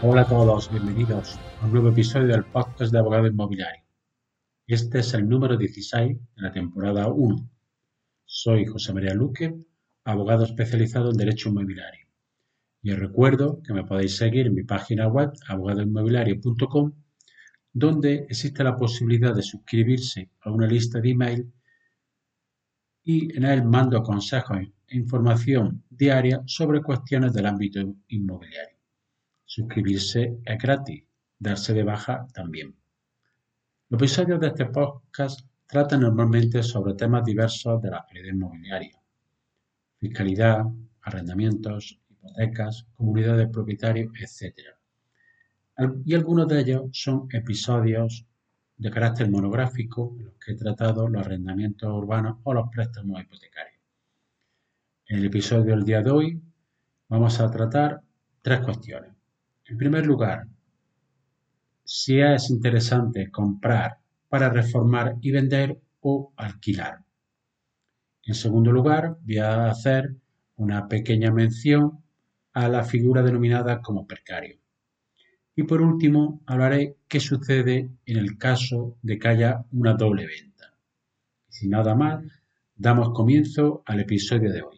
Hola a todos, bienvenidos a un nuevo episodio del podcast de Abogado Inmobiliario. Este es el número 16 de la temporada 1. Soy José María Luque, abogado especializado en Derecho Inmobiliario. Y os recuerdo que me podéis seguir en mi página web abogadoinmobiliario.com donde existe la posibilidad de suscribirse a una lista de email y en él mando consejos e información diaria sobre cuestiones del ámbito inmobiliario. Suscribirse es gratis, darse de baja también. Los episodios de este podcast tratan normalmente sobre temas diversos de la actualidad inmobiliaria. Fiscalidad, arrendamientos, hipotecas, comunidades de propietarios, etc. Y algunos de ellos son episodios de carácter monográfico en los que he tratado los arrendamientos urbanos o los préstamos hipotecarios. En el episodio del día de hoy vamos a tratar tres cuestiones. En primer lugar, si es interesante comprar para reformar y vender o alquilar. En segundo lugar, voy a hacer una pequeña mención a la figura denominada como precario. Y por último, hablaré qué sucede en el caso de que haya una doble venta. Sin nada más, damos comienzo al episodio de hoy.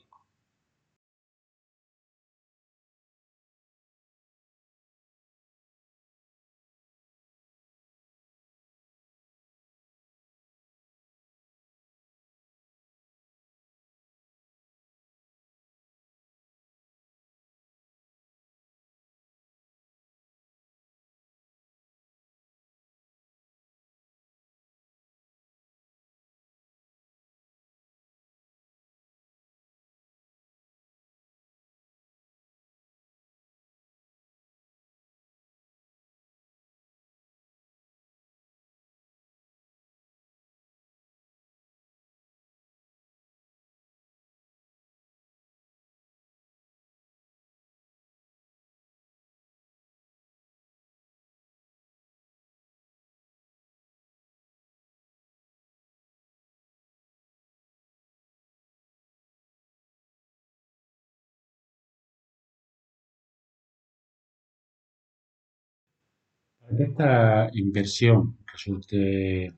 Que esta inversión resulte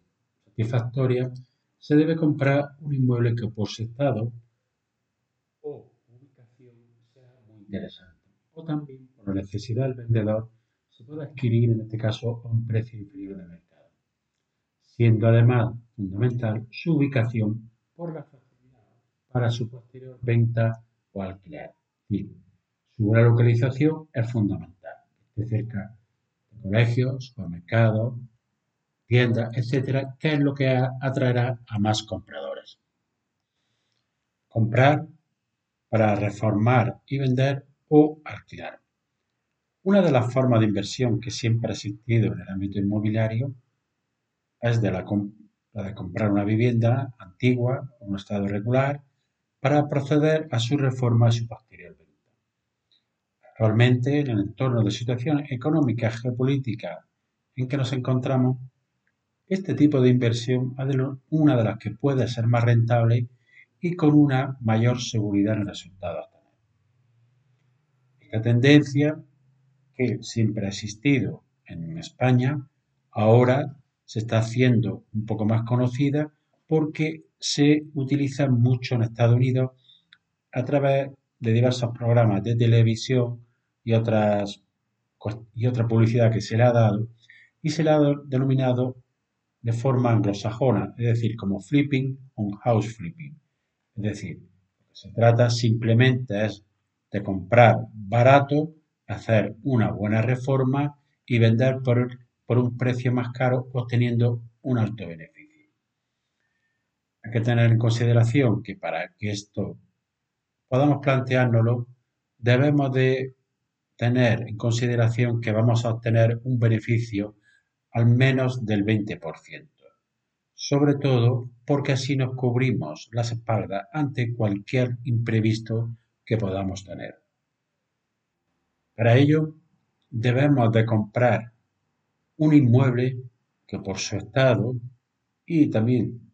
satisfactoria, se debe comprar un inmueble que por su estado o ubicación sea muy interesante, o también por la necesidad del vendedor se puede adquirir en este caso a un precio inferior de mercado, siendo además fundamental su ubicación por la facilidad para su posterior venta o alquiler. su buena localización es fundamental, esté cerca colegios, supermercados, tiendas, etcétera, que es lo que atraerá a más compradores. Comprar para reformar y vender o alquilar. Una de las formas de inversión que siempre ha existido en el ámbito inmobiliario es la, de comprar una vivienda antigua o un estado regular para proceder a su reforma y su posterior. Actualmente, en el entorno de situación económica geopolítica en que nos encontramos, este tipo de inversión es una de las que puede ser más rentable y con una mayor seguridad en el resultado Esta tendencia, que siempre ha existido en España, ahora se está haciendo un poco más conocida porque se utiliza mucho en Estados Unidos a través de diversos programas de televisión y, otras, y otra publicidad que se le ha dado y se le ha denominado de forma anglosajona, es decir, como flipping o house flipping. Es decir, se trata simplemente es de comprar barato, hacer una buena reforma y vender por, por un precio más caro obteniendo un alto beneficio. Hay que tener en consideración que para que esto podamos planteárnoslo, debemos de tener en consideración que vamos a obtener un beneficio al menos del 20%, sobre todo porque así nos cubrimos las espaldas ante cualquier imprevisto que podamos tener. Para ello, debemos de comprar un inmueble que por su estado y también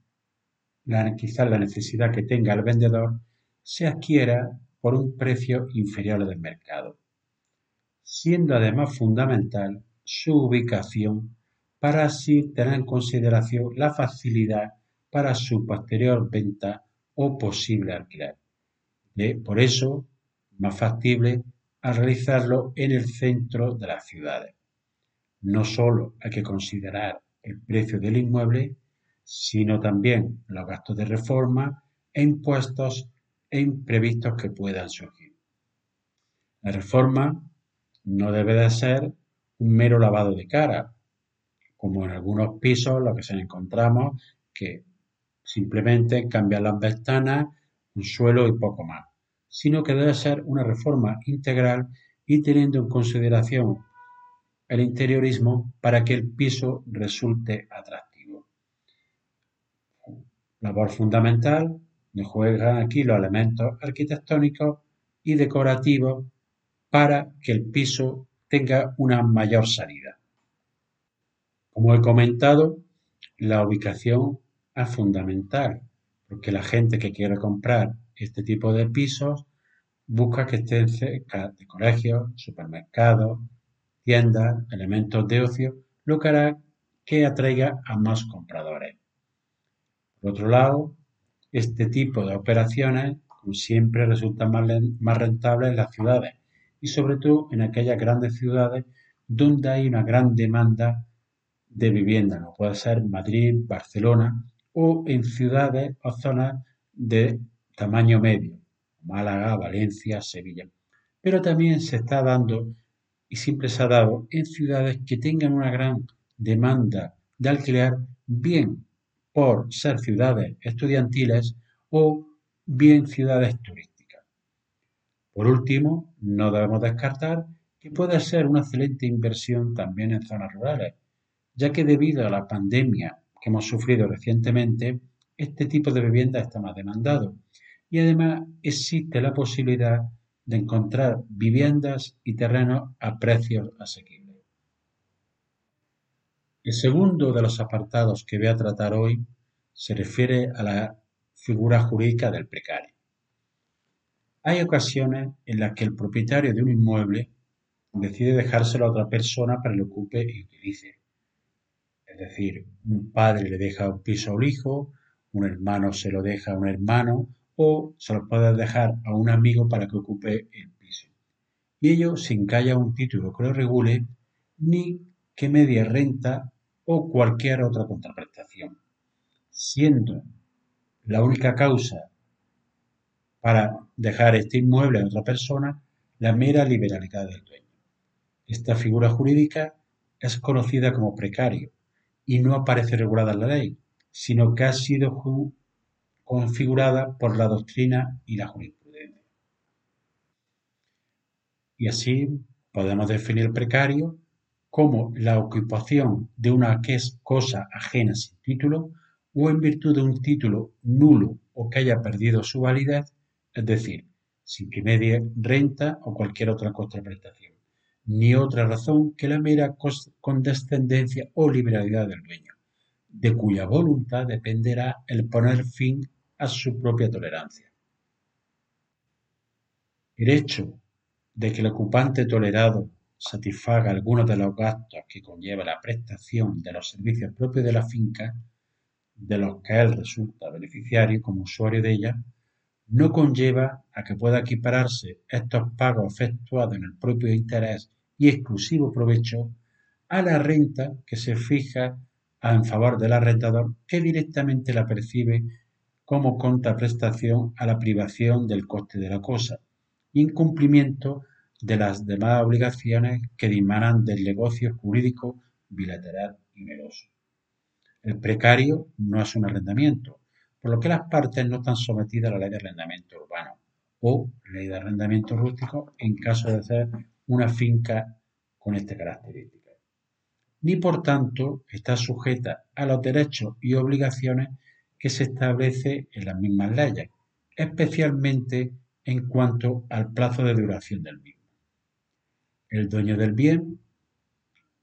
la, quizás la necesidad que tenga el vendedor se adquiera por un precio inferior al del mercado siendo además fundamental su ubicación para así tener en consideración la facilidad para su posterior venta o posible alquiler. por eso, más factible al realizarlo en el centro de las ciudades. No solo hay que considerar el precio del inmueble, sino también los gastos de reforma e impuestos e imprevistos que puedan surgir. La reforma no debe de ser un mero lavado de cara, como en algunos pisos lo que se encontramos que simplemente cambian las ventanas, un suelo y poco más, sino que debe ser una reforma integral y teniendo en consideración el interiorismo para que el piso resulte atractivo. Labor fundamental me juegan aquí los elementos arquitectónicos y decorativos para que el piso tenga una mayor salida. Como he comentado, la ubicación es fundamental, porque la gente que quiere comprar este tipo de pisos busca que estén cerca de colegios, supermercados, tiendas, elementos de ocio, lo que hará que atraiga a más compradores. Por otro lado, este tipo de operaciones, siempre, resultan más rentables en las ciudades y sobre todo en aquellas grandes ciudades donde hay una gran demanda de vivienda, como puede ser Madrid, Barcelona o en ciudades o zonas de tamaño medio, Málaga, Valencia, Sevilla. Pero también se está dando y siempre se ha dado en ciudades que tengan una gran demanda de alquiler, bien por ser ciudades estudiantiles o bien ciudades turísticas. Por último, no debemos descartar que puede ser una excelente inversión también en zonas rurales, ya que debido a la pandemia que hemos sufrido recientemente, este tipo de vivienda está más demandado y además existe la posibilidad de encontrar viviendas y terrenos a precios asequibles. El segundo de los apartados que voy a tratar hoy se refiere a la figura jurídica del precario. Hay ocasiones en las que el propietario de un inmueble decide dejárselo a otra persona para que lo ocupe y utilice. Es decir, un padre le deja un piso a un hijo, un hermano se lo deja a un hermano o se lo puede dejar a un amigo para que ocupe el piso. Y ello sin que haya un título que lo regule ni que medie renta o cualquier otra contraprestación, siendo la única causa para dejar este inmueble a otra persona la mera liberalidad del dueño. Esta figura jurídica es conocida como precario y no aparece regulada en la ley, sino que ha sido configurada por la doctrina y la jurisprudencia. Y así podemos definir precario como la ocupación de una cosa ajena sin título o en virtud de un título nulo o que haya perdido su validez, es decir, sin que medie renta o cualquier otra contraprestación, ni otra razón que la mera condescendencia o liberalidad del dueño, de cuya voluntad dependerá el poner fin a su propia tolerancia. El hecho de que el ocupante tolerado satisfaga algunos de los gastos que conlleva la prestación de los servicios propios de la finca, de los que él resulta beneficiario como usuario de ella, no conlleva a que pueda equipararse estos pagos efectuados en el propio interés y exclusivo provecho a la renta que se fija en favor del arrendador que directamente la percibe como contraprestación a la privación del coste de la cosa, incumplimiento de las demás obligaciones que dimanan del negocio jurídico bilateral y meroso. El precario no es un arrendamiento, por lo que las partes no están sometidas a la ley de arrendamiento urbano o ley de arrendamiento rústico en caso de ser una finca con esta característica. Ni por tanto está sujeta a los derechos y obligaciones que se establece en las mismas leyes, especialmente en cuanto al plazo de duración del mismo. El dueño del bien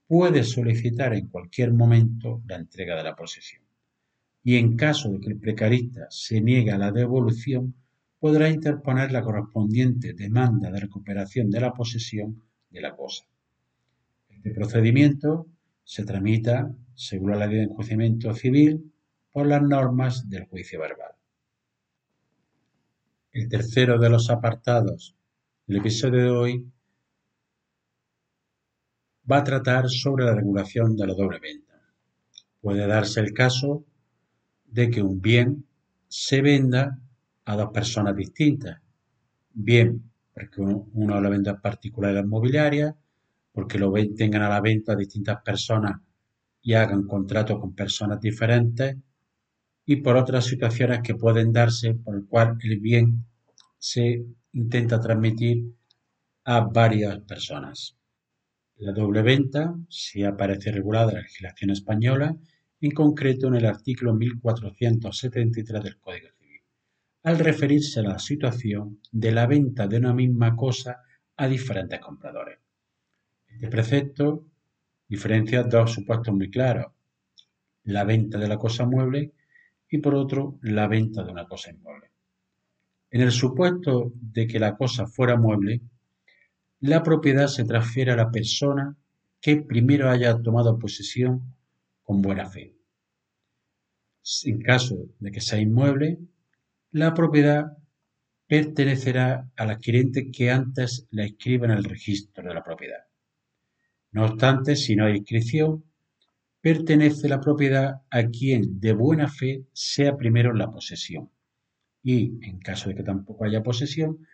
puede solicitar en cualquier momento la entrega de la posesión y en caso de que el precarista se niegue a la devolución, podrá interponer la correspondiente demanda de recuperación de la posesión de la cosa. Este procedimiento se tramita, según la ley de enjuiciamiento civil, por las normas del juicio verbal. El tercero de los apartados del episodio de hoy va a tratar sobre la regulación de la doble venta. Puede darse el caso de que un bien se venda a dos personas distintas, bien porque uno, lo venda en particular en la inmobiliaria, porque lo tengan a la venta distintas personas y hagan contratos con personas diferentes, y por otras situaciones que pueden darse por el cual el bien se intenta transmitir a varias personas. La doble venta sí aparece regulada en la legislación española, en concreto en el artículo 1473 del Código Civil, al referirse a la situación de la venta de una misma cosa a diferentes compradores. Este precepto diferencia dos supuestos muy claros, la venta de la cosa mueble y por otro la venta de una cosa inmueble. En el supuesto de que la cosa fuera mueble, la propiedad se transfiere a la persona que primero haya tomado posesión con buena fe. En caso de que sea inmueble, la propiedad pertenecerá al adquirente que antes la inscriba en el registro de la propiedad. No obstante, si no hay inscripción, pertenece la propiedad a quien de buena fe sea primero la posesión y, en caso de que tampoco haya posesión,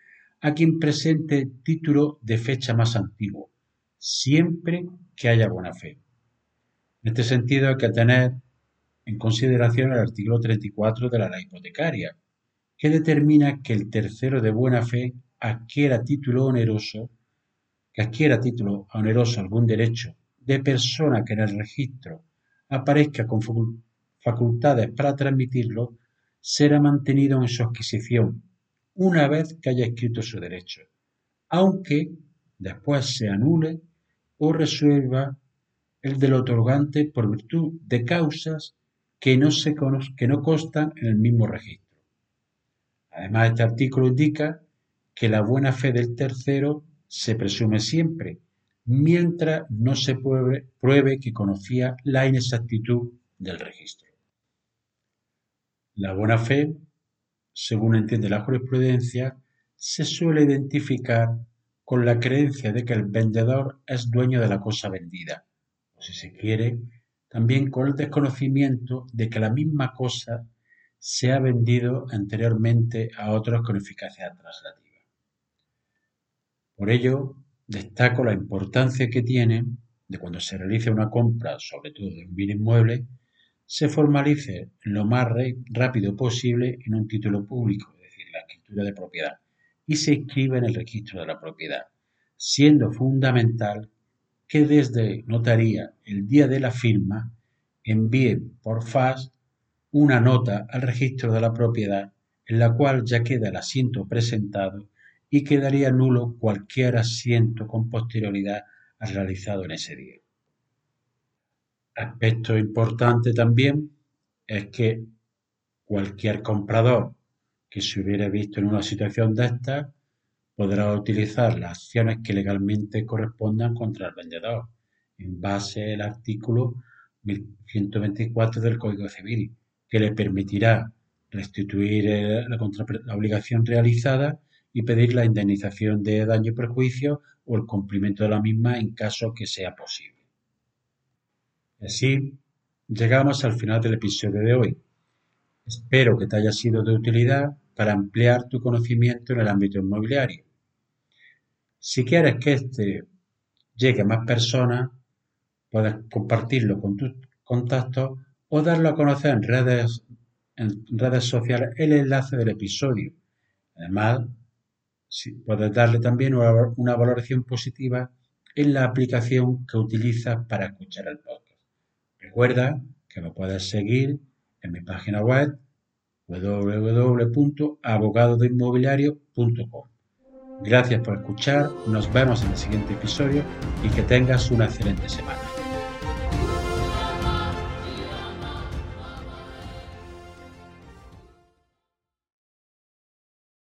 a quien presente título de fecha más antiguo, siempre que haya buena fe. En este sentido hay que tener en consideración el artículo 34 de la ley hipotecaria, que determina que el tercero de buena fe adquiera título oneroso, que adquiera título oneroso algún derecho de persona que en el registro aparezca con facultades para transmitirlo, será mantenido en su adquisición una vez que haya escrito su derecho, aunque después se anule o resuelva el del otorgante por virtud de causas que no, se que no constan en el mismo registro. Además, este artículo indica que la buena fe del tercero se presume siempre, mientras no se pruebe, que conocía la inexactitud del registro. La buena fe, según entiende la jurisprudencia, se suele identificar con la creencia de que el vendedor es dueño de la cosa vendida, si se quiere, también con el desconocimiento de que la misma cosa se ha vendido anteriormente a otros con eficacia traslativa. Por ello, Destaco la importancia que tiene de cuando se realice una compra, sobre todo de un bien inmueble, se formalice lo más rápido posible en un título público, es decir, la escritura de propiedad, y se inscriba en el registro de la propiedad, siendo fundamental que desde notaría el día de la firma envíen por FAS una nota al registro de la propiedad en la cual ya queda el asiento presentado y quedaría nulo cualquier asiento con posterioridad al realizado en ese día. Aspecto importante también es que cualquier comprador que se hubiera visto en una situación de esta podrá utilizar las acciones que legalmente correspondan contra el vendedor en base al artículo 1124 del Código Civil, que le permitirá restituir eh, la, la obligación realizada y pedir la indemnización de daño y perjuicio o el cumplimiento de la misma en caso que sea posible. Así, llegamos al final del episodio de hoy. Espero que te haya sido de utilidad para ampliar tu conocimiento en el ámbito inmobiliario. Si quieres que este llegue a más personas, puedes compartirlo con tus contactos o darlo a conocer en redes, en redes sociales el enlace del episodio. Además, puedes darle también una, valoración positiva en la aplicación que utilizas para escuchar el podcast. Recuerda que me puedes seguir en mi página web www.abogadodeinmobiliario.com. Gracias por escuchar, nos vemos en el siguiente episodio y que tengas una excelente semana.